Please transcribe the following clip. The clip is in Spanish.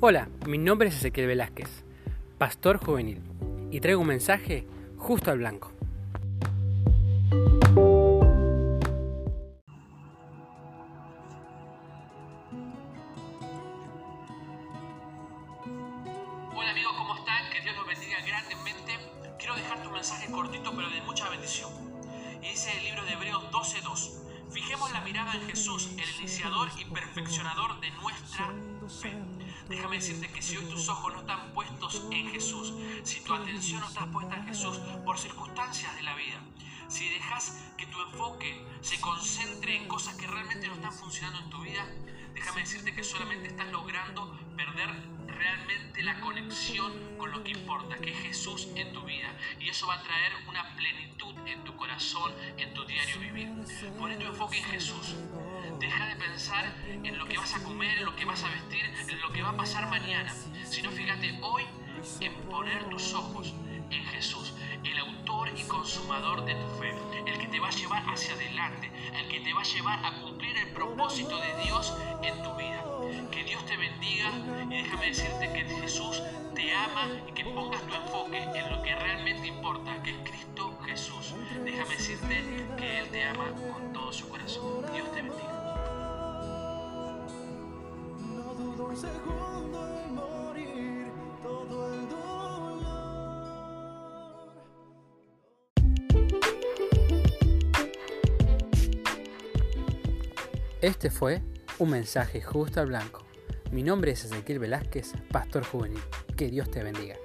Hola, mi nombre es Ezequiel Velázquez, pastor juvenil, y traigo un mensaje justo al blanco. Hola amigos, ¿cómo están? Que Dios los bendiga grandemente. Quiero dejarte un mensaje cortito pero de mucha bendición. Y dice el libro de Hebreos 12.2. Fijemos la mirada en Jesús, el iniciador y perfeccionador de nuestra fe. Déjame decirte que si hoy tus ojos no están puestos en Jesús, si tu atención no está puesta en Jesús por circunstancias de la vida, si dejas que tu enfoque se concentre en cosas que realmente no están funcionando en tu vida, déjame decirte que solamente estás logrando perder realmente la conexión con lo que importa, que es Jesús en tu eso va a traer una plenitud en tu corazón, en tu diario vivir. Pon tu enfoque en Jesús. Deja de pensar en lo que vas a comer, en lo que vas a vestir, en lo que va a pasar mañana. Sino fíjate hoy en poner tus ojos en Jesús, el autor y consumador de tu fe, el que te va a llevar hacia adelante, el que te va a llevar a cumplir el propósito de Dios en tu vida. Que Dios te bendiga y déjame decirte que Jesús te ama y que pongas tu enfoque Que Él te ama con todo su corazón. Dios te bendiga. Este fue un mensaje justo al blanco. Mi nombre es Ezequiel Velázquez, pastor juvenil. Que Dios te bendiga.